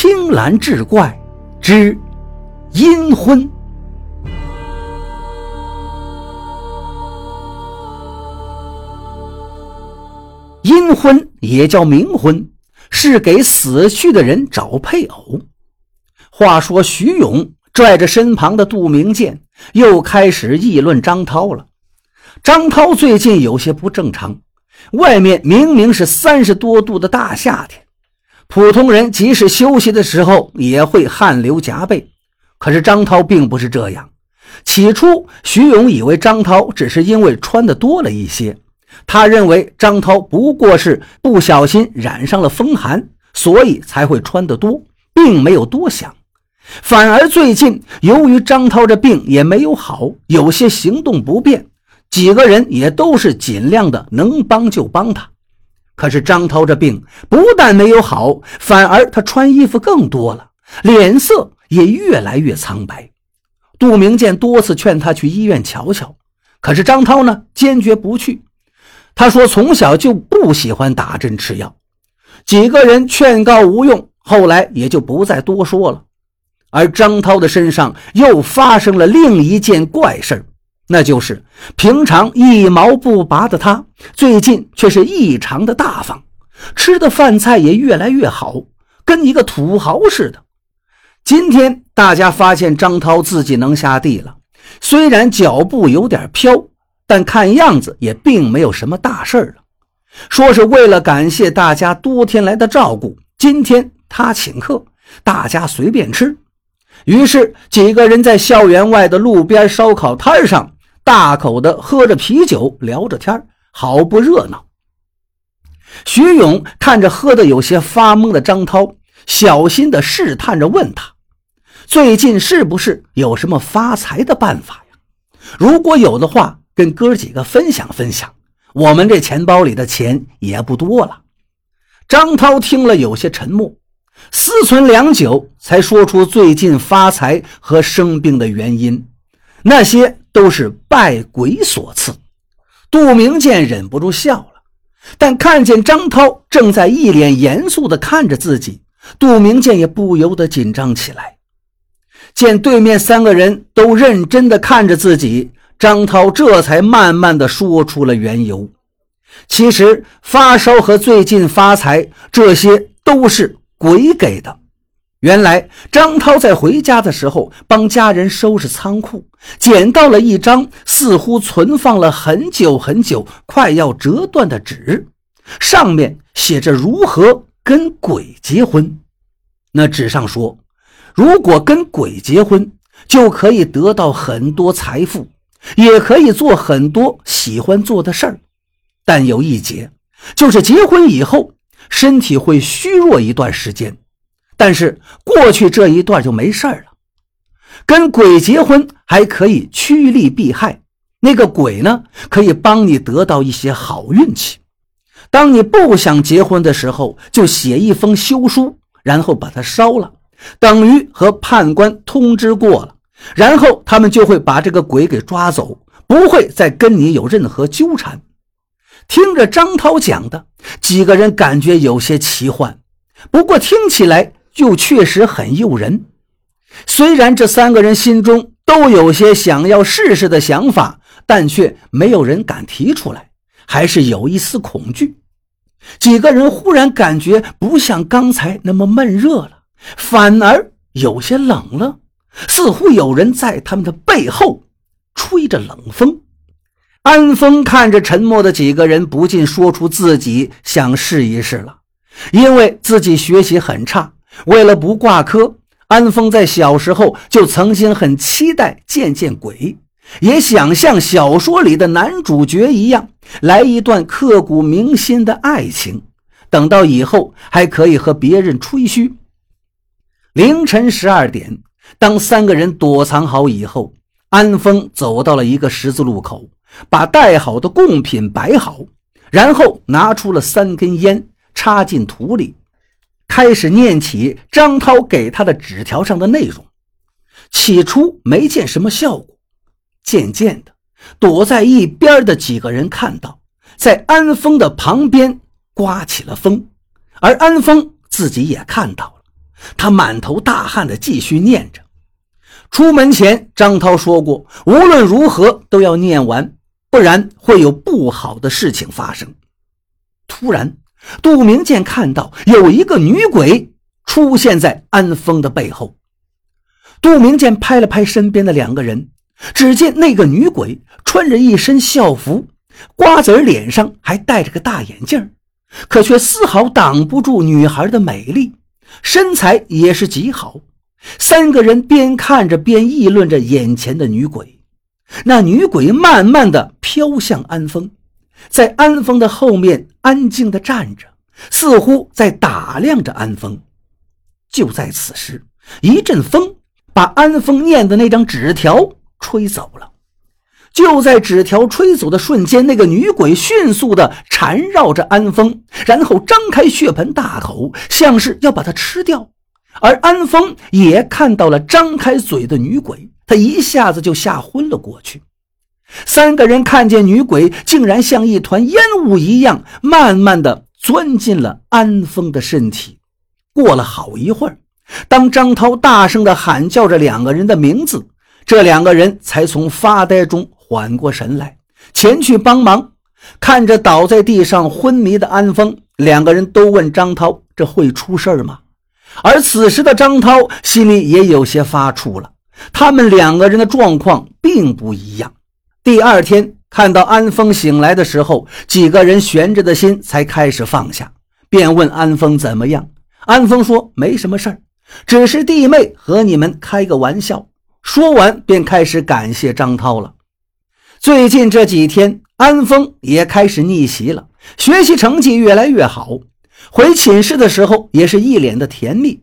青蓝志怪之阴婚。阴婚也叫冥婚，是给死去的人找配偶。话说徐勇拽着身旁的杜明剑，又开始议论张涛了。张涛最近有些不正常，外面明明是三十多度的大夏天。普通人即使休息的时候也会汗流浃背，可是张涛并不是这样。起初，徐勇以为张涛只是因为穿的多了一些，他认为张涛不过是不小心染上了风寒，所以才会穿得多，并没有多想。反而最近，由于张涛这病也没有好，有些行动不便，几个人也都是尽量的能帮就帮他。可是张涛这病不但没有好，反而他穿衣服更多了，脸色也越来越苍白。杜明建多次劝他去医院瞧瞧，可是张涛呢，坚决不去。他说从小就不喜欢打针吃药。几个人劝告无用，后来也就不再多说了。而张涛的身上又发生了另一件怪事儿。那就是平常一毛不拔的他，最近却是异常的大方，吃的饭菜也越来越好，跟一个土豪似的。今天大家发现张涛自己能下地了，虽然脚步有点飘，但看样子也并没有什么大事了。说是为了感谢大家多天来的照顾，今天他请客，大家随便吃。于是几个人在校园外的路边烧烤摊上。大口的喝着啤酒，聊着天好不热闹。徐勇看着喝得有些发懵的张涛，小心的试探着问他：“最近是不是有什么发财的办法呀？如果有的话，跟哥几个分享分享。我们这钱包里的钱也不多了。”张涛听了有些沉默，思忖良久，才说出最近发财和生病的原因。那些。都是拜鬼所赐。杜明剑忍不住笑了，但看见张涛正在一脸严肃地看着自己，杜明剑也不由得紧张起来。见对面三个人都认真地看着自己，张涛这才慢慢地说出了缘由。其实发烧和最近发财，这些都是鬼给的。原来张涛在回家的时候帮家人收拾仓库，捡到了一张似乎存放了很久很久、快要折断的纸，上面写着如何跟鬼结婚。那纸上说，如果跟鬼结婚，就可以得到很多财富，也可以做很多喜欢做的事儿，但有一节，就是结婚以后身体会虚弱一段时间。但是过去这一段就没事了。跟鬼结婚还可以趋利避害，那个鬼呢可以帮你得到一些好运气。当你不想结婚的时候，就写一封休书，然后把它烧了，等于和判官通知过了，然后他们就会把这个鬼给抓走，不会再跟你有任何纠缠。听着张涛讲的，几个人感觉有些奇幻，不过听起来。就确实很诱人，虽然这三个人心中都有些想要试试的想法，但却没有人敢提出来，还是有一丝恐惧。几个人忽然感觉不像刚才那么闷热了，反而有些冷了，似乎有人在他们的背后吹着冷风。安峰看着沉默的几个人，不禁说出自己想试一试了，因为自己学习很差。为了不挂科，安峰在小时候就曾经很期待见见鬼，也想像小说里的男主角一样来一段刻骨铭心的爱情，等到以后还可以和别人吹嘘。凌晨十二点，当三个人躲藏好以后，安峰走到了一个十字路口，把带好的贡品摆好，然后拿出了三根烟，插进土里。开始念起张涛给他的纸条上的内容，起初没见什么效果，渐渐的，躲在一边的几个人看到，在安峰的旁边刮起了风，而安峰自己也看到了，他满头大汗的继续念着。出门前，张涛说过，无论如何都要念完，不然会有不好的事情发生。突然，杜明建看到有一个女鬼出现在安峰的背后。杜明建拍了拍身边的两个人，只见那个女鬼穿着一身校服，瓜子脸上还戴着个大眼镜，可却丝毫挡不住女孩的美丽，身材也是极好。三个人边看着边议论着眼前的女鬼。那女鬼慢慢的飘向安峰，在安峰的后面安静的站着，似乎在打量着安峰。就在此时，一阵风把安峰念的那张纸条吹走了。就在纸条吹走的瞬间，那个女鬼迅速的缠绕着安峰，然后张开血盆大口，像是要把他吃掉。而安峰也看到了张开嘴的女鬼，他一下子就吓昏了过去。三个人看见女鬼竟然像一团烟雾一样，慢慢的钻进了安峰的身体。过了好一会儿，当张涛大声的喊叫着两个人的名字，这两个人才从发呆中缓过神来，前去帮忙。看着倒在地上昏迷的安峰，两个人都问张涛：“这会出事吗？”而此时的张涛心里也有些发怵了，他们两个人的状况并不一样。第二天看到安峰醒来的时候，几个人悬着的心才开始放下，便问安峰怎么样。安峰说：“没什么事儿，只是弟妹和你们开个玩笑。”说完便开始感谢张涛了。最近这几天，安峰也开始逆袭了，学习成绩越来越好。回寝室的时候，也是一脸的甜蜜。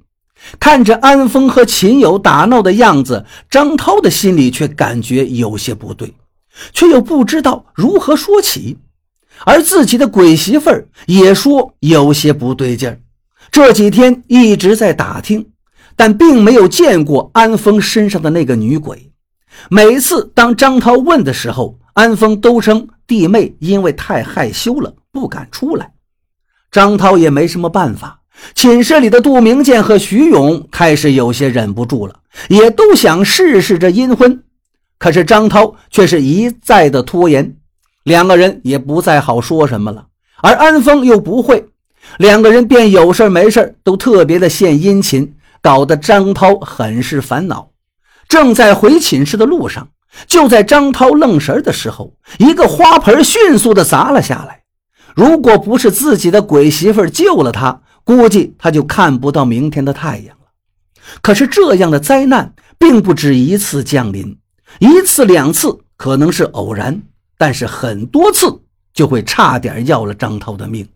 看着安峰和秦友打闹的样子，张涛的心里却感觉有些不对，却又不知道如何说起。而自己的鬼媳妇儿也说有些不对劲儿。这几天一直在打听，但并没有见过安峰身上的那个女鬼。每次当张涛问的时候，安峰都称弟妹因为太害羞了，不敢出来。张涛也没什么办法，寝室里的杜明建和徐勇开始有些忍不住了，也都想试试这阴婚。可是张涛却是一再的拖延，两个人也不再好说什么了。而安峰又不会，两个人便有事没事都特别的献殷勤，搞得张涛很是烦恼。正在回寝室的路上，就在张涛愣神的时候，一个花盆迅速的砸了下来。如果不是自己的鬼媳妇救了他，估计他就看不到明天的太阳了。可是这样的灾难并不止一次降临，一次两次可能是偶然，但是很多次就会差点要了张涛的命。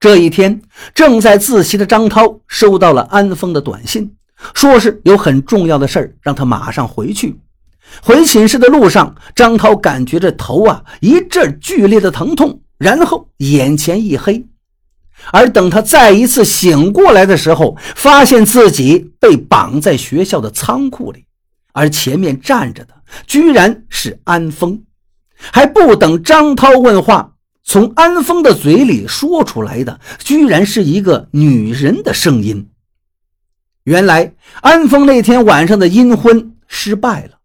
这一天，正在自习的张涛收到了安峰的短信，说是有很重要的事儿，让他马上回去。回寝室的路上，张涛感觉这头啊一阵剧烈的疼痛。然后眼前一黑，而等他再一次醒过来的时候，发现自己被绑在学校的仓库里，而前面站着的居然是安峰。还不等张涛问话，从安峰的嘴里说出来的居然是一个女人的声音。原来安峰那天晚上的阴婚失败了，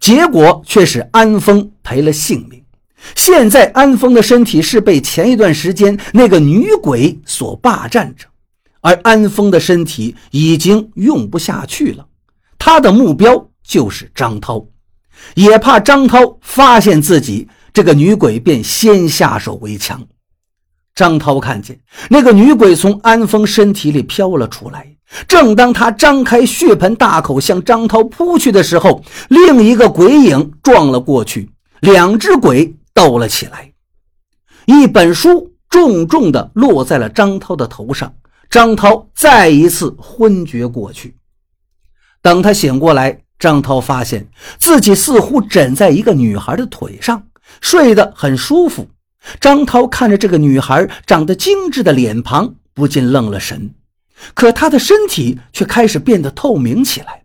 结果却是安峰赔了性命。现在安峰的身体是被前一段时间那个女鬼所霸占着，而安峰的身体已经用不下去了。他的目标就是张涛，也怕张涛发现自己，这个女鬼便先下手为强。张涛看见那个女鬼从安峰身体里飘了出来，正当他张开血盆大口向张涛扑去的时候，另一个鬼影撞了过去，两只鬼。斗了起来，一本书重重地落在了张涛的头上，张涛再一次昏厥过去。等他醒过来，张涛发现自己似乎枕在一个女孩的腿上，睡得很舒服。张涛看着这个女孩长得精致的脸庞，不禁愣了神。可她的身体却开始变得透明起来，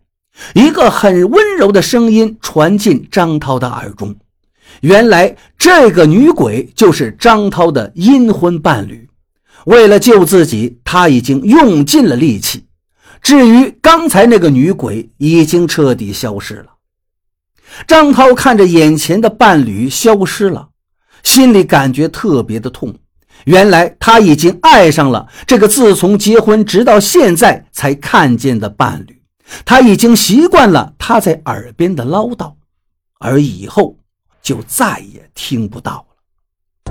一个很温柔的声音传进张涛的耳中。原来这个女鬼就是张涛的阴婚伴侣，为了救自己，他已经用尽了力气。至于刚才那个女鬼，已经彻底消失了。张涛看着眼前的伴侣消失了，心里感觉特别的痛。原来他已经爱上了这个自从结婚直到现在才看见的伴侣，他已经习惯了他在耳边的唠叨，而以后就再也听不到了。